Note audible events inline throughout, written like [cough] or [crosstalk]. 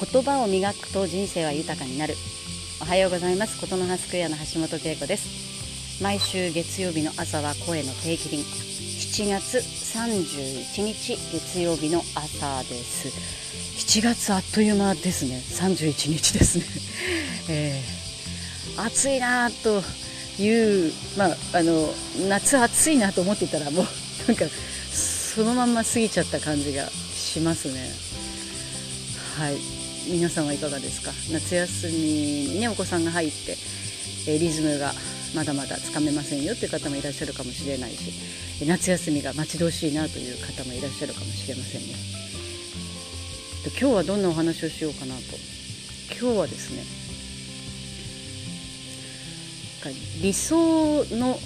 言葉を磨くと人生は豊かになる。おはようございます。琴の葉スクエアの橋本恵子です。毎週月曜日の朝は声の定期便。7月31日月曜日の朝です。7月あっという間ですね。31日ですね、[laughs] えー、暑いなというまああの夏暑いなと思ってたらもうなんかそのまんま過ぎちゃった感じがしますね。はい。皆さんはいかがですか？夏休みにねお子さんが入って、えリズムがまだまだつかめませんよという方もいらっしゃるかもしれないし夏休みが待ち遠しいなという方もいらっしゃるかもしれませんね。今日はどんなお話をしようかなと。今日はですね理想の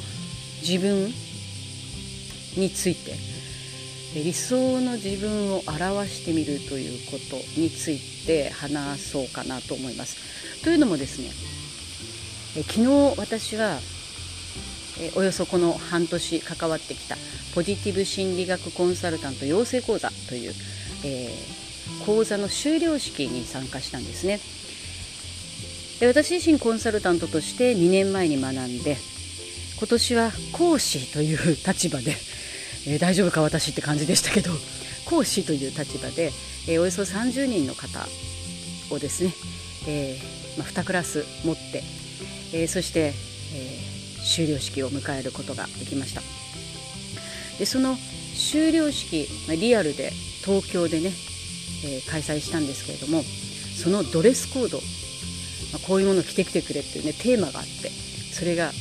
自分について理想の自分を表してみるということについて話そうかなと思います。というのもですね昨日私はおよそこの半年関わってきたポジティブ心理学コンサルタント養成講座という、えー、講座の修了式に参加したんですねで私自身コンサルタントとして2年前に学んで今年は講師という立場でえー、大丈夫か私って感じでしたけど [laughs] 講師という立場で、えー、およそ30人の方をですね、えーまあ、2クラス持って、えー、そして、えー、修了式を迎えることができました。でその修了式、まあ、リアルで東京でね、えー、開催したんですけれどもそのドレスコード、まあ、こういうものを着てきてくれっていうねテーマがあってそれが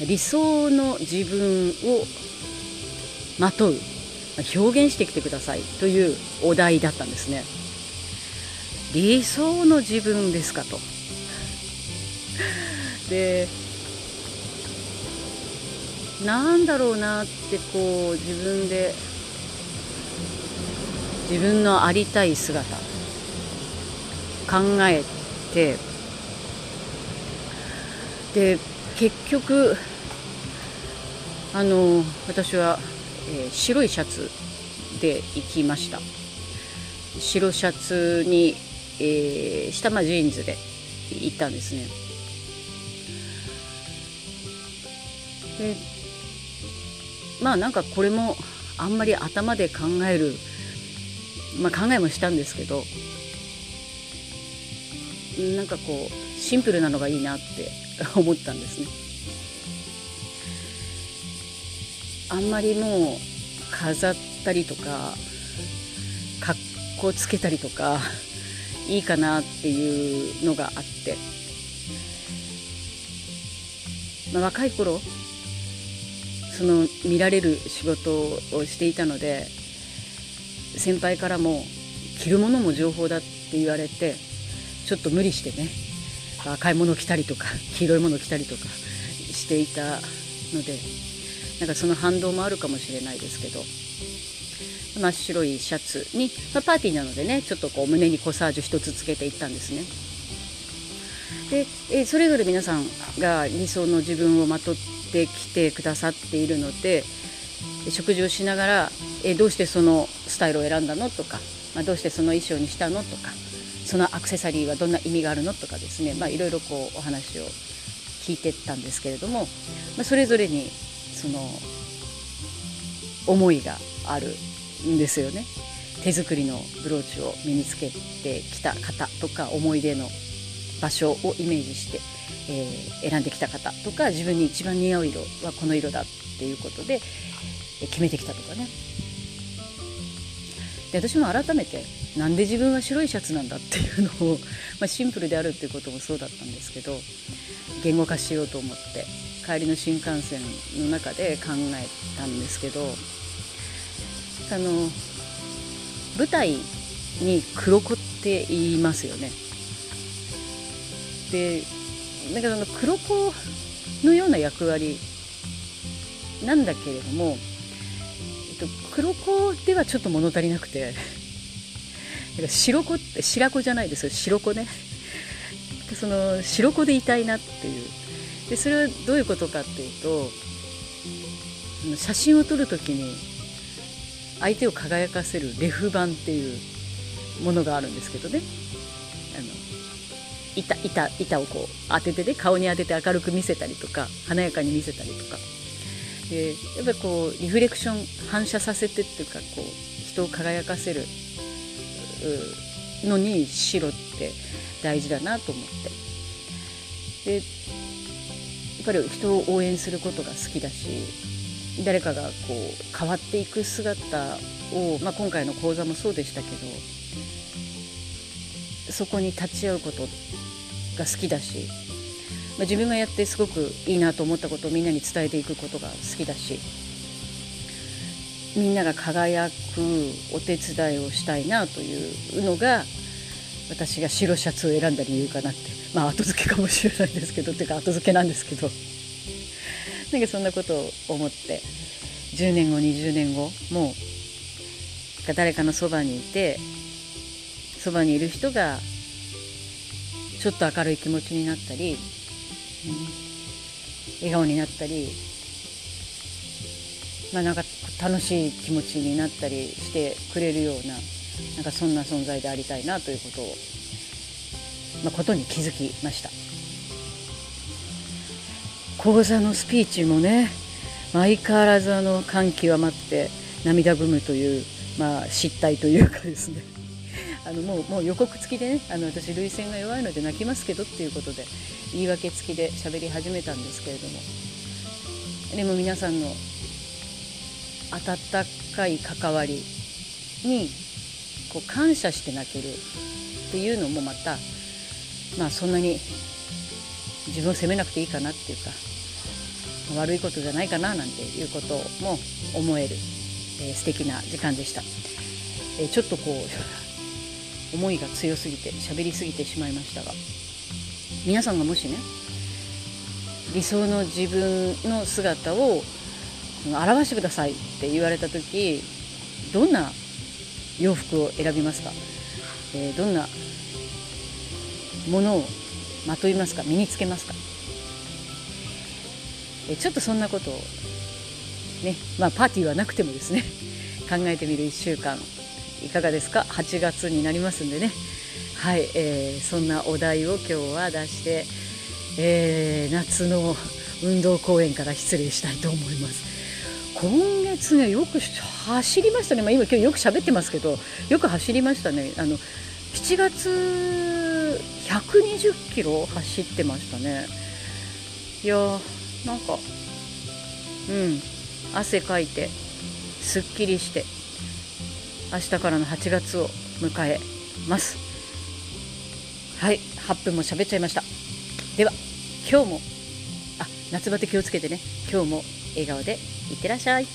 理想の自分をまとう表現してきてくださいというお題だったんですね。理想の自分ですかと。でなんだろうなってこう自分で自分のありたい姿考えてで結局あの私はえー、白いシャツで行きました。白シャツに、えー、下まジーンズで行ったんですね。でまあなんかこれもあんまり頭で考える、まあ、考えもしたんですけどなんかこうシンプルなのがいいなって思ったんですね。あんまりもう飾ったりとかかっこつけたりとかいいかなっていうのがあって、まあ、若い頃その見られる仕事をしていたので先輩からも着るものも情報だって言われてちょっと無理してね赤いもの着たりとか黄色いもの着たりとかしていたのでなんかその反動もあるかもしれないですけど。真っ白いシャツに、まあ、パーティーなのでねちょっとこう胸にコサージュ1つつけていったんですね。でえそれぞれ皆さんが理想の自分をまとってきてくださっているので食事をしながらえどうしてそのスタイルを選んだのとか、まあ、どうしてその衣装にしたのとかそのアクセサリーはどんな意味があるのとかですね、まあ、いろいろこうお話を聞いてったんですけれども、まあ、それぞれにその思いがあるんですよね。手作りのブローチを身につけてきた方とか思い出の場所をイメージして、えー、選んできた方とか自分に一番似合う色はこの色だっていうことで決めてきたとかね。で私も改めてなんで自分は白いシャツなんだっていうのを、まあ、シンプルであるっていうこともそうだったんですけど言語化しようと思って帰りの新幹線の中で考えたんですけどあの舞台に黒子って言いますよね。でだから黒子のような役割なんだけれども、えっと、黒子ではちょっと物足りなくて [laughs] 白子って白子じゃないですよ白子ねその白子でいたいなっていうでそれはどういうことかっていうと写真を撮る時に相手を輝かせるレフ板っていうものがあるんですけどね。あの板板板をこう当ててね顔に当てて明るく見せたりとか華やかに見せたりとか。でやっぱりこうリフレクション反射させてっていうかこう人を輝かせるのに白って大事だなと思って。でっぱり人を応援することが好きだし誰かがこう変わっていく姿を、まあ、今回の講座もそうでしたけどそこに立ち会うことが好きだし、まあ、自分がやってすごくいいなと思ったことをみんなに伝えていくことが好きだしみんなが輝くお手伝いをしたいなというのが私が白シャツを選んだ理由かなって。まあ後付けかもしれないですけどっていうか後付けなんですけど。なんかそんなことを思って10年後20年後もう誰かのそばにいてそばにいる人がちょっと明るい気持ちになったり、うん、笑顔になったりまあなんか楽しい気持ちになったりしてくれるようななんかそんな存在でありたいなということを、ま、ことに気づきました。講座のスピーチもね相変わらずあの感極まって涙ぐむという、まあ、失態というかですね。[laughs] あのもうもう予告付きでねあの私涙腺が弱いので泣きますけどっていうことで言い訳付きで喋り始めたんですけれども。でも皆さんの温かい関わりにこう感謝して泣けるっていうのもまたまあそんなに自分を責めなくていいかなっていうか悪いことじゃないかななんていうことも思える、えー、素敵な時間でした、えー、ちょっとこう [laughs] 思いが強すぎて喋りすぎてしまいましたが皆さんがもしね理想の自分の姿を表してくださいって言われた時どんな洋服を選びますか、えー、どんなものをまといますか身につけますか、え、ちょっとそんなことをねまあパーティーはなくてもですね [laughs] 考えてみる1週間いかがですか？8月になりますんでね。はい、えー、そんなお題を今日は出して、えー、夏の運動公園から失礼したいと思います。今月ねよく走りましたね、まあ、今今日よく喋ってますけどよく走りましたね。あの7月120キロ走ってましたね。いやーなんかうん汗かいてすっきりして明日からの8月を迎えます。はい8分も喋っちゃいました。では今日もあ夏バテ気をつけてね。今日も笑顔でいってらっしゃい。